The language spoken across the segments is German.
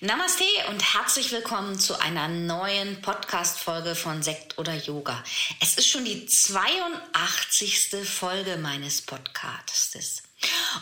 Namaste und herzlich willkommen zu einer neuen Podcast-Folge von Sekt oder Yoga. Es ist schon die 82. Folge meines Podcastes.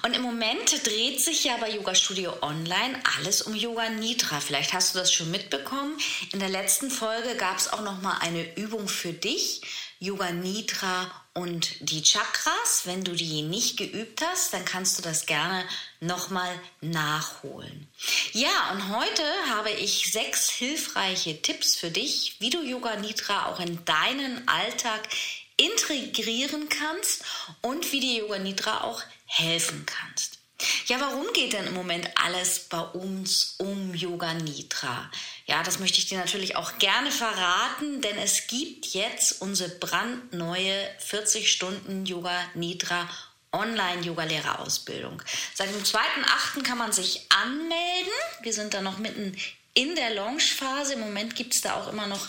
Und im Moment dreht sich ja bei Yoga Studio Online alles um Yoga Nidra. Vielleicht hast du das schon mitbekommen. In der letzten Folge gab es auch noch mal eine Übung für dich, Yoga Nidra und die Chakras. Wenn du die nicht geübt hast, dann kannst du das gerne nochmal nachholen. Ja, und heute habe ich sechs hilfreiche Tipps für dich, wie du Yoga Nidra auch in deinen Alltag integrieren kannst und wie dir Yoga Nidra auch helfen kannst. Ja, warum geht denn im Moment alles bei uns um Yoga Nidra? Ja, das möchte ich dir natürlich auch gerne verraten, denn es gibt jetzt unsere brandneue 40 Stunden Yoga Nidra Online-Yoga-Lehrerausbildung. Seit dem 2.8. kann man sich anmelden. Wir sind da noch mitten in der Launchphase. Im Moment gibt es da auch immer noch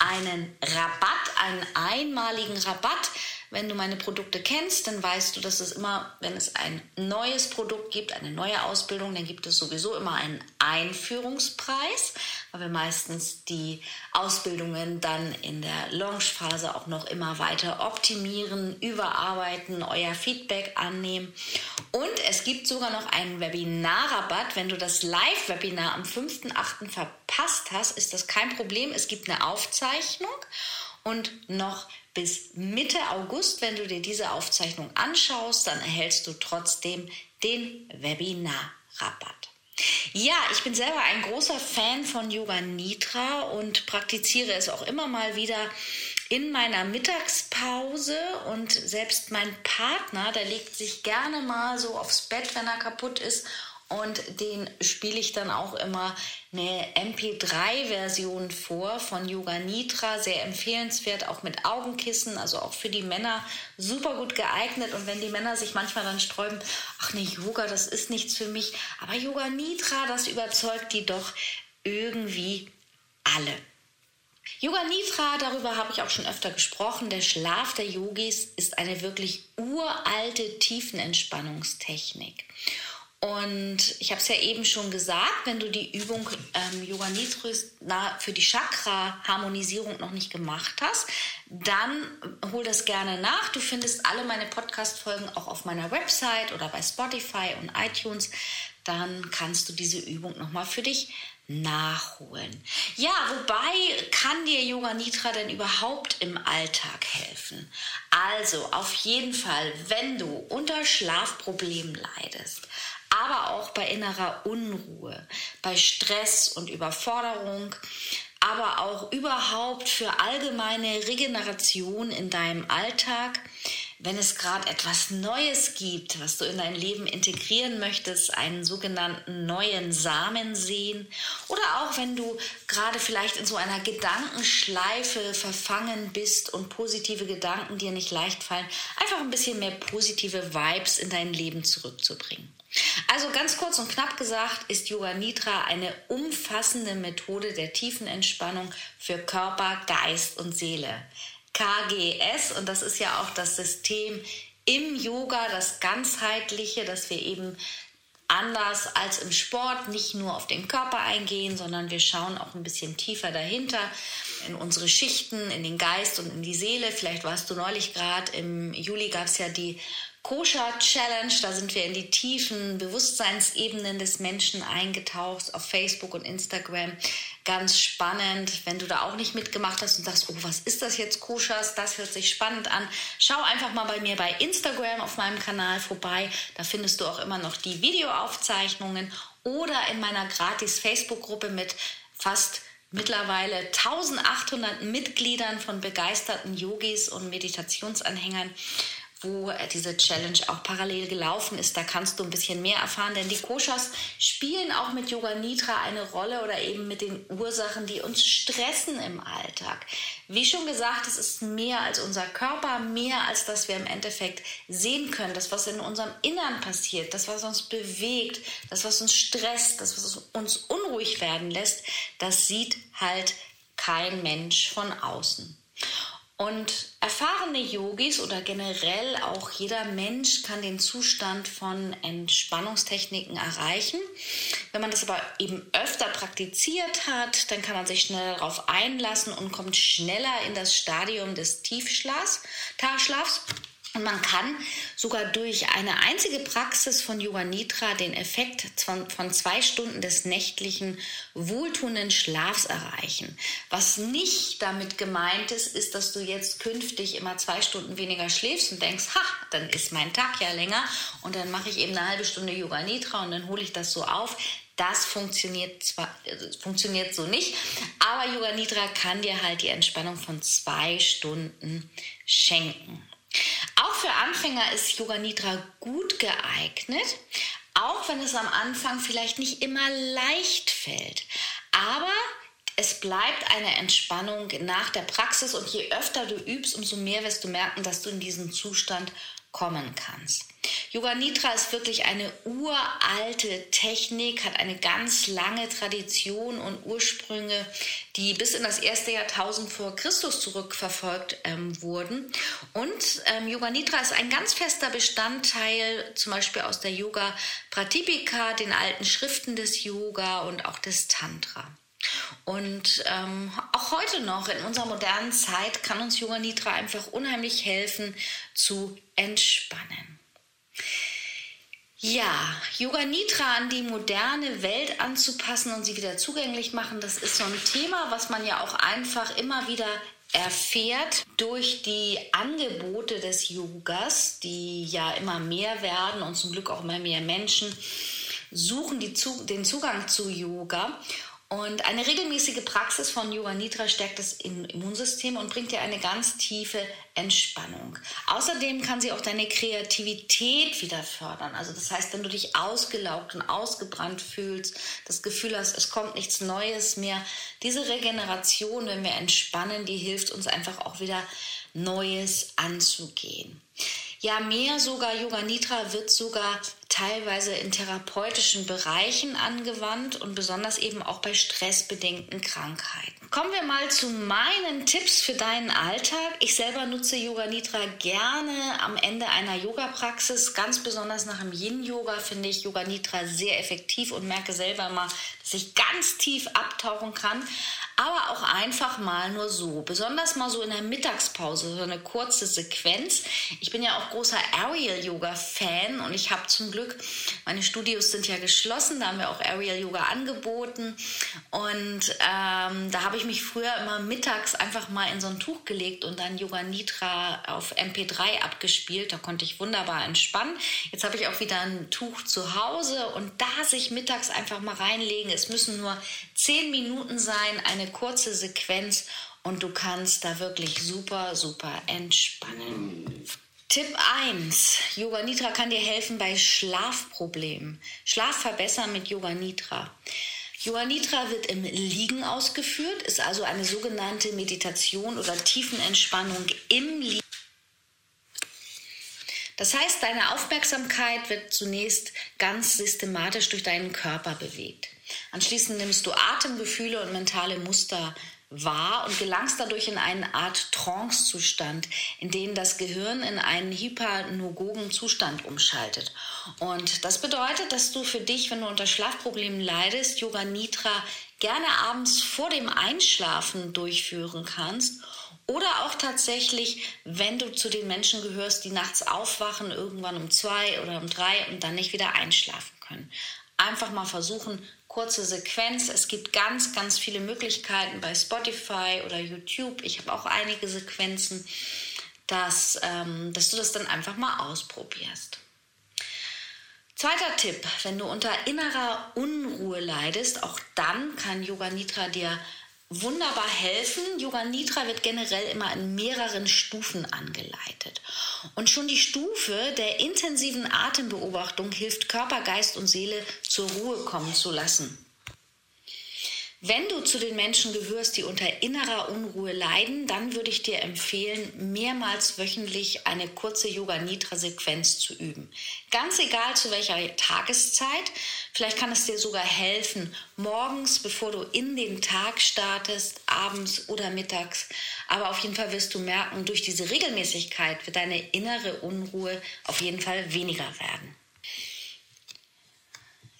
einen Rabatt, einen einmaligen Rabatt. Wenn du meine Produkte kennst, dann weißt du, dass es immer, wenn es ein neues Produkt gibt, eine neue Ausbildung, dann gibt es sowieso immer einen Einführungspreis, weil wir meistens die Ausbildungen dann in der Launchphase auch noch immer weiter optimieren, überarbeiten, euer Feedback annehmen. Und es gibt sogar noch einen Webinarrabatt. Wenn du das Live-Webinar am 5.8. verpasst hast, ist das kein Problem. Es gibt eine Aufzeichnung und noch bis Mitte August, wenn du dir diese Aufzeichnung anschaust, dann erhältst du trotzdem den Webinar-Rabatt. Ja, ich bin selber ein großer Fan von Yoga Nidra und praktiziere es auch immer mal wieder in meiner Mittagspause und selbst mein Partner, der legt sich gerne mal so aufs Bett, wenn er kaputt ist und den spiele ich dann auch immer eine MP3-Version vor von Yoga Nitra, sehr empfehlenswert, auch mit Augenkissen, also auch für die Männer super gut geeignet. Und wenn die Männer sich manchmal dann sträuben, ach nee, Yoga, das ist nichts für mich, aber Yoga Nitra, das überzeugt die doch irgendwie alle. Yoga Nitra, darüber habe ich auch schon öfter gesprochen. Der Schlaf der Yogis ist eine wirklich uralte Tiefenentspannungstechnik. Und ich habe es ja eben schon gesagt, wenn du die Übung ähm, Yoga Nidris für die Chakra-Harmonisierung noch nicht gemacht hast, dann hol das gerne nach. Du findest alle meine Podcast-Folgen auch auf meiner Website oder bei Spotify und iTunes. Dann kannst du diese Übung nochmal für dich nachholen. Ja, wobei kann dir Yoga Nidra denn überhaupt im Alltag helfen? Also auf jeden Fall, wenn du unter Schlafproblemen leidest, aber auch bei innerer Unruhe, bei Stress und Überforderung, aber auch überhaupt für allgemeine Regeneration in deinem Alltag, wenn es gerade etwas Neues gibt, was du in dein Leben integrieren möchtest, einen sogenannten neuen Samen sehen, oder auch wenn du gerade vielleicht in so einer Gedankenschleife verfangen bist und positive Gedanken dir nicht leicht fallen, einfach ein bisschen mehr positive Vibes in dein Leben zurückzubringen. Also ganz kurz und knapp gesagt ist Yoga Nidra eine umfassende Methode der tiefen Entspannung für Körper, Geist und Seele. KGS und das ist ja auch das System im Yoga, das ganzheitliche, dass wir eben anders als im Sport nicht nur auf den Körper eingehen, sondern wir schauen auch ein bisschen tiefer dahinter in unsere Schichten, in den Geist und in die Seele. Vielleicht warst du neulich gerade im Juli gab es ja die Koscher Challenge, da sind wir in die tiefen Bewusstseinsebenen des Menschen eingetaucht auf Facebook und Instagram. Ganz spannend. Wenn du da auch nicht mitgemacht hast und sagst, oh, was ist das jetzt Koschers? Das hört sich spannend an. Schau einfach mal bei mir bei Instagram auf meinem Kanal vorbei. Da findest du auch immer noch die Videoaufzeichnungen oder in meiner gratis Facebook-Gruppe mit fast mittlerweile 1800 Mitgliedern von begeisterten Yogis und Meditationsanhängern wo diese Challenge auch parallel gelaufen ist. Da kannst du ein bisschen mehr erfahren, denn die Koshas spielen auch mit Yoga Nidra eine Rolle oder eben mit den Ursachen, die uns stressen im Alltag. Wie schon gesagt, es ist mehr als unser Körper, mehr als dass wir im Endeffekt sehen können, das, was in unserem Innern passiert, das, was uns bewegt, das, was uns stresst, das, was uns unruhig werden lässt, das sieht halt kein Mensch von außen. Und erfahrene Yogis oder generell auch jeder Mensch kann den Zustand von Entspannungstechniken erreichen. Wenn man das aber eben öfter praktiziert hat, dann kann man sich schnell darauf einlassen und kommt schneller in das Stadium des Tiefschlafs. Und man kann sogar durch eine einzige Praxis von Yoga Nidra den Effekt von, von, zwei Stunden des nächtlichen wohltuenden Schlafs erreichen. Was nicht damit gemeint ist, ist, dass du jetzt künftig immer zwei Stunden weniger schläfst und denkst, ha, dann ist mein Tag ja länger und dann mache ich eben eine halbe Stunde Yoga Nidra und dann hole ich das so auf. Das funktioniert zwar, äh, funktioniert so nicht, aber Yoga Nidra kann dir halt die Entspannung von zwei Stunden schenken. Auch für Anfänger ist Yoga Nidra gut geeignet, auch wenn es am Anfang vielleicht nicht immer leicht fällt. Aber es bleibt eine Entspannung nach der Praxis und je öfter du übst, umso mehr wirst du merken, dass du in diesen Zustand kommen kannst. Yoga Nidra ist wirklich eine uralte Technik, hat eine ganz lange Tradition und Ursprünge, die bis in das erste Jahrtausend vor Christus zurückverfolgt ähm, wurden. Und ähm, Yoga Nidra ist ein ganz fester Bestandteil, zum Beispiel aus der Yoga Pratipika, den alten Schriften des Yoga und auch des Tantra. Und ähm, auch heute noch in unserer modernen Zeit kann uns Yoga Nidra einfach unheimlich helfen zu entspannen. Ja, Yoga Nidra an die moderne Welt anzupassen und sie wieder zugänglich machen, das ist so ein Thema, was man ja auch einfach immer wieder erfährt durch die Angebote des Yogas, die ja immer mehr werden und zum Glück auch immer mehr Menschen suchen die, den Zugang zu Yoga. Und eine regelmäßige Praxis von Yoga Nidra stärkt das Immunsystem und bringt dir eine ganz tiefe Entspannung. Außerdem kann sie auch deine Kreativität wieder fördern. Also das heißt, wenn du dich ausgelaugt und ausgebrannt fühlst, das Gefühl hast, es kommt nichts Neues mehr, diese Regeneration, wenn wir entspannen, die hilft uns einfach auch wieder Neues anzugehen. Ja, mehr sogar Yoga Nidra wird sogar teilweise in therapeutischen Bereichen angewandt und besonders eben auch bei stressbedingten Krankheiten. Kommen wir mal zu meinen Tipps für deinen Alltag. Ich selber nutze Yoga Nidra gerne am Ende einer Yoga-Praxis. Ganz besonders nach dem Yin-Yoga finde ich Yoga Nidra sehr effektiv und merke selber mal, dass ich ganz tief abtauchen kann aber auch einfach mal nur so. Besonders mal so in der Mittagspause, so eine kurze Sequenz. Ich bin ja auch großer Aerial Yoga Fan und ich habe zum Glück, meine Studios sind ja geschlossen, da haben wir auch Aerial Yoga angeboten und ähm, da habe ich mich früher immer mittags einfach mal in so ein Tuch gelegt und dann Yoga Nidra auf MP3 abgespielt. Da konnte ich wunderbar entspannen. Jetzt habe ich auch wieder ein Tuch zu Hause und da sich mittags einfach mal reinlegen. Es müssen nur zehn Minuten sein, eine kurze Sequenz und du kannst da wirklich super, super entspannen. Tipp 1. Yoga Nidra kann dir helfen bei Schlafproblemen. Schlaf verbessern mit Yoga Nidra. Yoga Nidra wird im Liegen ausgeführt, ist also eine sogenannte Meditation oder Tiefenentspannung im Liegen. Das heißt, deine Aufmerksamkeit wird zunächst ganz systematisch durch deinen Körper bewegt. Anschließend nimmst du Atemgefühle und mentale Muster wahr und gelangst dadurch in eine Art Trance-Zustand, in den das Gehirn in einen hypernogogen Zustand umschaltet. Und das bedeutet, dass du für dich, wenn du unter Schlafproblemen leidest, Yoga Nidra gerne abends vor dem Einschlafen durchführen kannst oder auch tatsächlich, wenn du zu den Menschen gehörst, die nachts aufwachen, irgendwann um zwei oder um drei und dann nicht wieder einschlafen können. Einfach mal versuchen, kurze Sequenz. Es gibt ganz, ganz viele Möglichkeiten bei Spotify oder YouTube. Ich habe auch einige Sequenzen, dass, ähm, dass du das dann einfach mal ausprobierst. Zweiter Tipp, wenn du unter innerer Unruhe leidest, auch dann kann Yoga Nidra dir wunderbar helfen. Yoga Nidra wird generell immer in mehreren Stufen angeleitet. Und schon die Stufe der intensiven Atembeobachtung hilft Körper, Geist und Seele zur Ruhe kommen zu lassen. Wenn du zu den Menschen gehörst, die unter innerer Unruhe leiden, dann würde ich dir empfehlen, mehrmals wöchentlich eine kurze Yoga-Nidra-Sequenz zu üben. Ganz egal zu welcher Tageszeit. Vielleicht kann es dir sogar helfen, morgens, bevor du in den Tag startest, abends oder mittags. Aber auf jeden Fall wirst du merken, durch diese Regelmäßigkeit wird deine innere Unruhe auf jeden Fall weniger werden.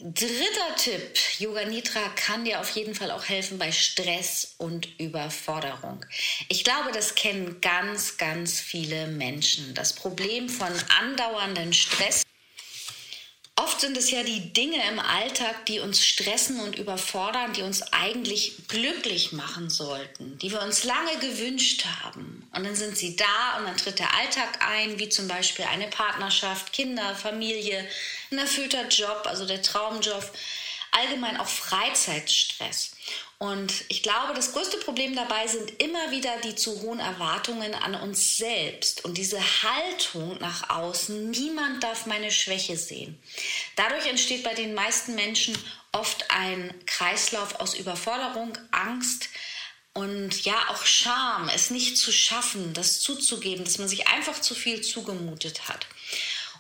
Dritter Tipp, Yoga Nitra kann dir auf jeden Fall auch helfen bei Stress und Überforderung. Ich glaube, das kennen ganz, ganz viele Menschen. Das Problem von andauernden Stress Oft sind es ja die Dinge im Alltag, die uns stressen und überfordern, die uns eigentlich glücklich machen sollten, die wir uns lange gewünscht haben. Und dann sind sie da und dann tritt der Alltag ein, wie zum Beispiel eine Partnerschaft, Kinder, Familie, ein erfüllter Job, also der Traumjob, allgemein auch Freizeitstress. Und ich glaube, das größte Problem dabei sind immer wieder die zu hohen Erwartungen an uns selbst und diese Haltung nach außen. Niemand darf meine Schwäche sehen. Dadurch entsteht bei den meisten Menschen oft ein Kreislauf aus Überforderung, Angst, und ja, auch Scham, es nicht zu schaffen, das zuzugeben, dass man sich einfach zu viel zugemutet hat.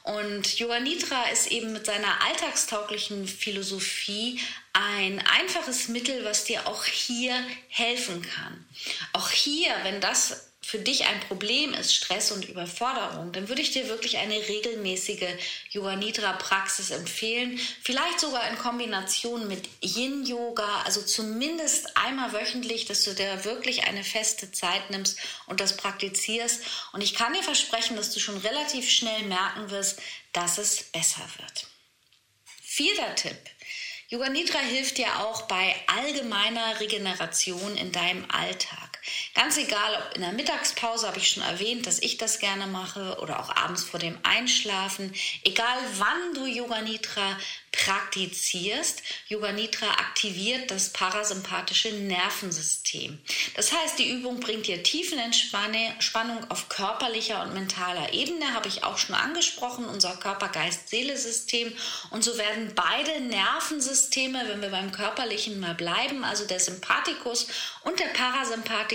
Und Yoga Nidra ist eben mit seiner alltagstauglichen Philosophie ein einfaches Mittel, was dir auch hier helfen kann. Auch hier, wenn das für dich ein Problem ist, Stress und Überforderung, dann würde ich dir wirklich eine regelmäßige Yoga Nidra Praxis empfehlen. Vielleicht sogar in Kombination mit Yin Yoga, also zumindest einmal wöchentlich, dass du dir wirklich eine feste Zeit nimmst und das praktizierst. Und ich kann dir versprechen, dass du schon relativ schnell merken wirst, dass es besser wird. Vierter Tipp. Yoga Nidra hilft dir auch bei allgemeiner Regeneration in deinem Alltag. Ganz egal, ob in der Mittagspause habe ich schon erwähnt, dass ich das gerne mache oder auch abends vor dem Einschlafen. Egal wann du Yoga Nidra praktizierst, Yoga Nidra aktiviert das parasympathische Nervensystem. Das heißt, die Übung bringt dir Tiefenentspannung auf körperlicher und mentaler Ebene, habe ich auch schon angesprochen, unser Körper-Geist-Seele-System. Und so werden beide Nervensysteme, wenn wir beim körperlichen mal bleiben, also der Sympathikus und der Parasympathikus,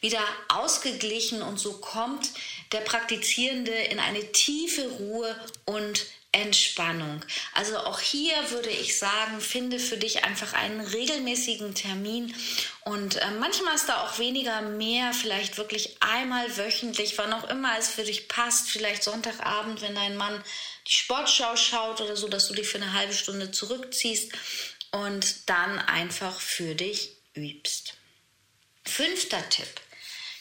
wieder ausgeglichen und so kommt der Praktizierende in eine tiefe Ruhe und Entspannung. Also auch hier würde ich sagen, finde für dich einfach einen regelmäßigen Termin und äh, manchmal ist da auch weniger mehr, vielleicht wirklich einmal wöchentlich, wann auch immer es für dich passt, vielleicht Sonntagabend, wenn dein Mann die Sportschau schaut oder so, dass du dich für eine halbe Stunde zurückziehst und dann einfach für dich übst. Fünfter Tipp.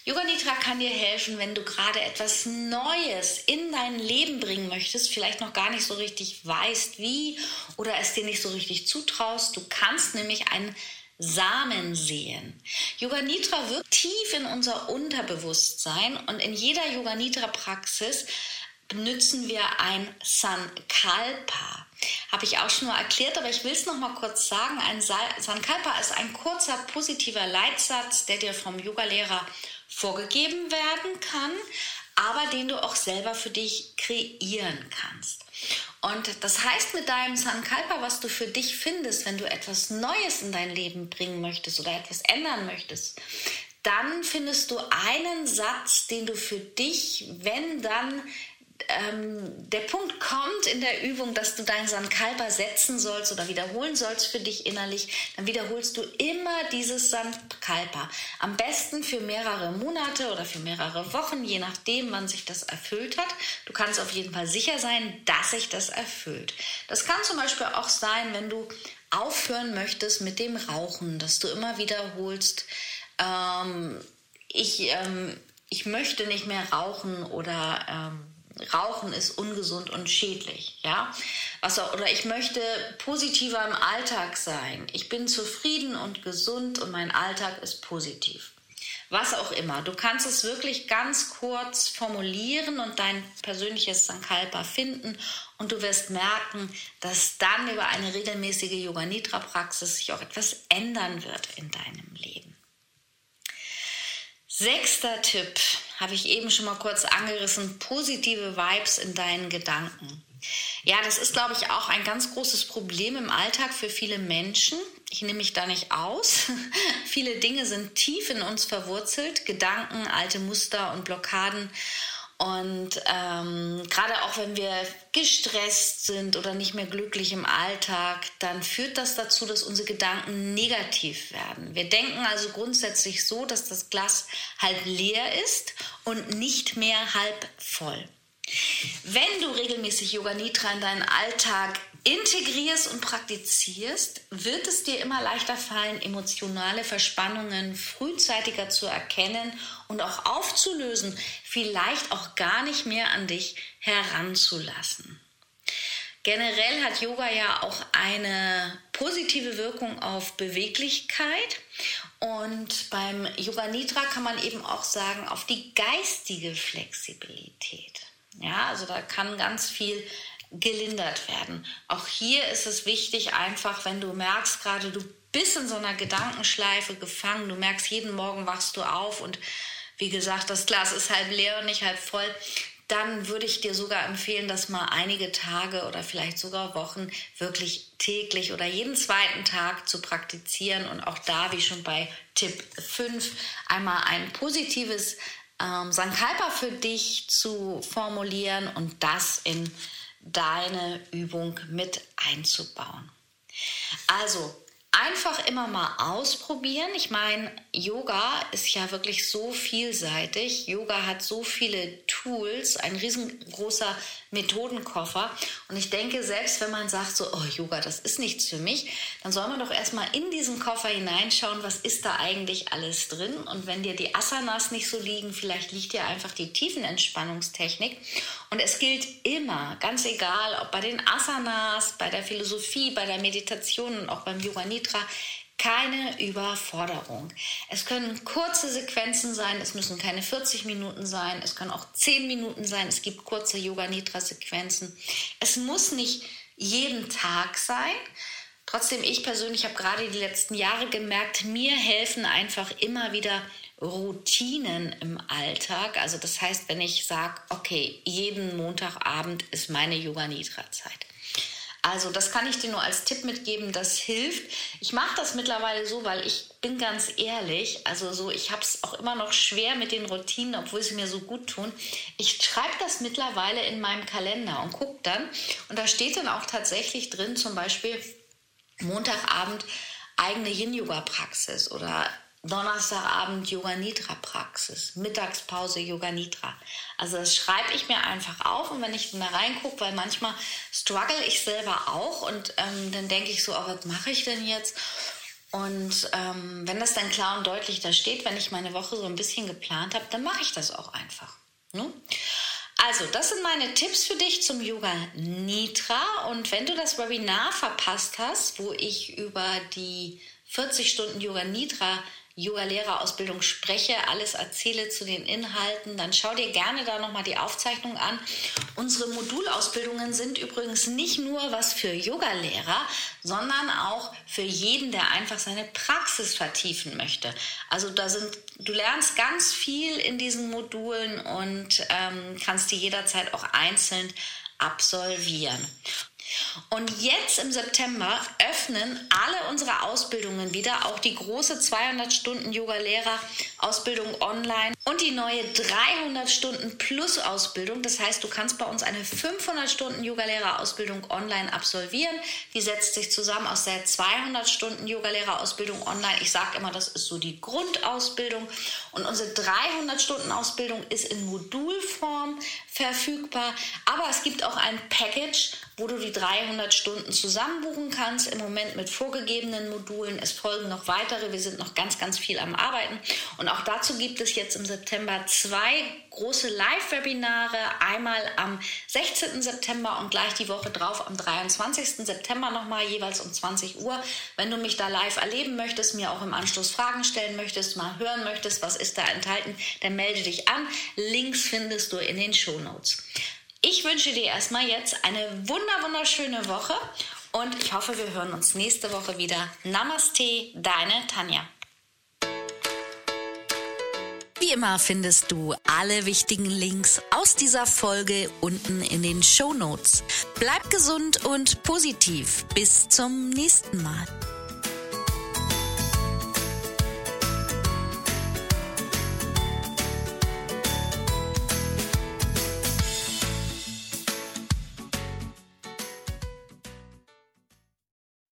Yoga Nidra kann dir helfen, wenn du gerade etwas Neues in dein Leben bringen möchtest, vielleicht noch gar nicht so richtig weißt, wie oder es dir nicht so richtig zutraust. Du kannst nämlich einen Samen sehen. Yoga Nidra wirkt tief in unser Unterbewusstsein und in jeder Yoga Nidra Praxis benutzen wir ein Sankalpa. Habe ich auch schon mal erklärt, aber ich will es noch mal kurz sagen. Ein Sankalpa ist ein kurzer positiver Leitsatz, der dir vom Yogalehrer vorgegeben werden kann, aber den du auch selber für dich kreieren kannst. Und das heißt mit deinem Sankalpa, was du für dich findest, wenn du etwas Neues in dein Leben bringen möchtest oder etwas ändern möchtest, dann findest du einen Satz, den du für dich, wenn dann ähm, der Punkt kommt in der Übung, dass du deinen Sankalpa setzen sollst oder wiederholen sollst für dich innerlich, dann wiederholst du immer dieses Sankalpa. Am besten für mehrere Monate oder für mehrere Wochen, je nachdem, wann sich das erfüllt hat. Du kannst auf jeden Fall sicher sein, dass sich das erfüllt. Das kann zum Beispiel auch sein, wenn du aufhören möchtest mit dem Rauchen, dass du immer wiederholst, ähm, ich, ähm, ich möchte nicht mehr rauchen oder ähm, Rauchen ist ungesund und schädlich, ja? Auch, oder ich möchte positiver im Alltag sein. Ich bin zufrieden und gesund und mein Alltag ist positiv. Was auch immer. Du kannst es wirklich ganz kurz formulieren und dein persönliches Sankalpa finden und du wirst merken, dass dann über eine regelmäßige Yoga Nidra Praxis sich auch etwas ändern wird in deinem Leben. Sechster Tipp habe ich eben schon mal kurz angerissen, positive Vibes in deinen Gedanken. Ja, das ist, glaube ich, auch ein ganz großes Problem im Alltag für viele Menschen. Ich nehme mich da nicht aus. viele Dinge sind tief in uns verwurzelt, Gedanken, alte Muster und Blockaden. Und ähm, gerade auch wenn wir gestresst sind oder nicht mehr glücklich im Alltag, dann führt das dazu, dass unsere Gedanken negativ werden. Wir denken also grundsätzlich so, dass das Glas halb leer ist und nicht mehr halb voll. Wenn du regelmäßig Yoga Nitra in deinen Alltag integrierst und praktizierst, wird es dir immer leichter fallen, emotionale Verspannungen frühzeitiger zu erkennen und auch aufzulösen, vielleicht auch gar nicht mehr an dich heranzulassen. Generell hat Yoga ja auch eine positive Wirkung auf Beweglichkeit und beim Yoga Nidra kann man eben auch sagen auf die geistige Flexibilität. Ja, also da kann ganz viel gelindert werden. Auch hier ist es wichtig, einfach, wenn du merkst, gerade du bist in so einer Gedankenschleife gefangen, du merkst, jeden Morgen wachst du auf und wie gesagt, das Glas ist halb leer und nicht halb voll, dann würde ich dir sogar empfehlen, das mal einige Tage oder vielleicht sogar Wochen wirklich täglich oder jeden zweiten Tag zu praktizieren und auch da, wie schon bei Tipp 5, einmal ein positives ähm, Sankalpa für dich zu formulieren und das in deine Übung mit einzubauen. Also einfach immer mal ausprobieren. Ich meine, Yoga ist ja wirklich so vielseitig. Yoga hat so viele Tools, ein riesengroßer Methodenkoffer. Und ich denke, selbst wenn man sagt, so, oh, Yoga, das ist nichts für mich, dann soll man doch erstmal in diesen Koffer hineinschauen, was ist da eigentlich alles drin. Und wenn dir die Asanas nicht so liegen, vielleicht liegt dir einfach die Tiefenentspannungstechnik. Und es gilt immer, ganz egal, ob bei den Asanas, bei der Philosophie, bei der Meditation und auch beim Yoga Nitra, keine Überforderung. Es können kurze Sequenzen sein, es müssen keine 40 Minuten sein, es können auch 10 Minuten sein, es gibt kurze Yoga Nidra Sequenzen. Es muss nicht jeden Tag sein. Trotzdem, ich persönlich habe gerade die letzten Jahre gemerkt, mir helfen einfach immer wieder Routinen im Alltag. Also das heißt, wenn ich sage, okay, jeden Montagabend ist meine Yoga Nidra Zeit. Also das kann ich dir nur als Tipp mitgeben, das hilft. Ich mache das mittlerweile so, weil ich bin ganz ehrlich, also so, ich habe es auch immer noch schwer mit den Routinen, obwohl sie mir so gut tun. Ich schreibe das mittlerweile in meinem Kalender und gucke dann und da steht dann auch tatsächlich drin, zum Beispiel Montagabend eigene Yin-Yoga-Praxis oder Donnerstagabend Yoga Nidra Praxis, Mittagspause Yoga Nidra. Also das schreibe ich mir einfach auf und wenn ich da reingucke, weil manchmal struggle ich selber auch und ähm, dann denke ich so, oh, was mache ich denn jetzt? Und ähm, wenn das dann klar und deutlich da steht, wenn ich meine Woche so ein bisschen geplant habe, dann mache ich das auch einfach. Ne? Also, das sind meine Tipps für dich zum Yoga Nidra. Und wenn du das Webinar verpasst hast, wo ich über die 40 Stunden Yoga Nidra Yoga-Lehrerausbildung spreche, alles erzähle zu den Inhalten, dann schau dir gerne da nochmal die Aufzeichnung an. Unsere Modulausbildungen sind übrigens nicht nur was für Yoga-Lehrer, sondern auch für jeden, der einfach seine Praxis vertiefen möchte. Also da sind, du lernst ganz viel in diesen Modulen und ähm, kannst die jederzeit auch einzeln absolvieren. Und jetzt im September öffnen alle unsere Ausbildungen wieder, auch die große 200 Stunden Yoga-Lehrer-Ausbildung online und die neue 300 Stunden Plus-Ausbildung. Das heißt, du kannst bei uns eine 500 Stunden Yoga-Lehrer-Ausbildung online absolvieren. Die setzt sich zusammen aus der 200 Stunden Yoga-Lehrer-Ausbildung online. Ich sage immer, das ist so die Grundausbildung. Und unsere 300 Stunden Ausbildung ist in Modulform verfügbar. Aber es gibt auch ein Package, wo du die 300 Stunden zusammen buchen kannst. Im Moment mit vorgegebenen Modulen. Es folgen noch weitere. Wir sind noch ganz, ganz viel am Arbeiten. Und auch dazu gibt es jetzt im September zwei große Live-Webinare. Einmal am 16. September und gleich die Woche drauf am 23. September nochmal, jeweils um 20 Uhr. Wenn du mich da live erleben möchtest, mir auch im Anschluss Fragen stellen möchtest, mal hören möchtest, was ist da enthalten, dann melde dich an. Links findest du in den Show Notes. Ich wünsche dir erstmal jetzt eine wunder wunderschöne Woche und ich hoffe, wir hören uns nächste Woche wieder. Namaste, deine Tanja. Wie immer findest du alle wichtigen Links aus dieser Folge unten in den Show Notes. Bleib gesund und positiv. Bis zum nächsten Mal.